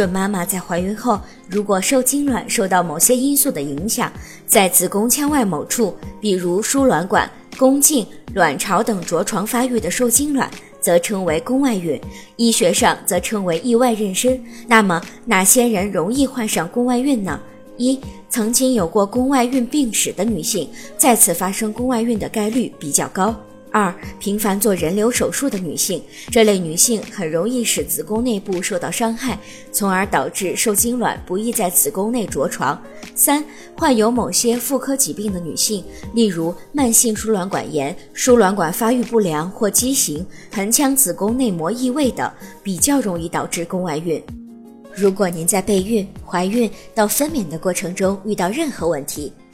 准妈妈在怀孕后，如果受精卵受到某些因素的影响，在子宫腔外某处，比如输卵管、宫颈、卵巢等着床发育的受精卵，则称为宫外孕，医学上则称为意外妊娠。那么，哪些人容易患上宫外孕呢？一、曾经有过宫外孕病史的女性，再次发生宫外孕的概率比较高。二、频繁做人流手术的女性，这类女性很容易使子宫内部受到伤害，从而导致受精卵不易在子宫内着床。三、患有某些妇科疾病的女性，例如慢性输卵管炎、输卵管发育不良或畸形、盆腔子宫内膜异位等，比较容易导致宫外孕。如果您在备孕、怀孕到分娩的过程中遇到任何问题，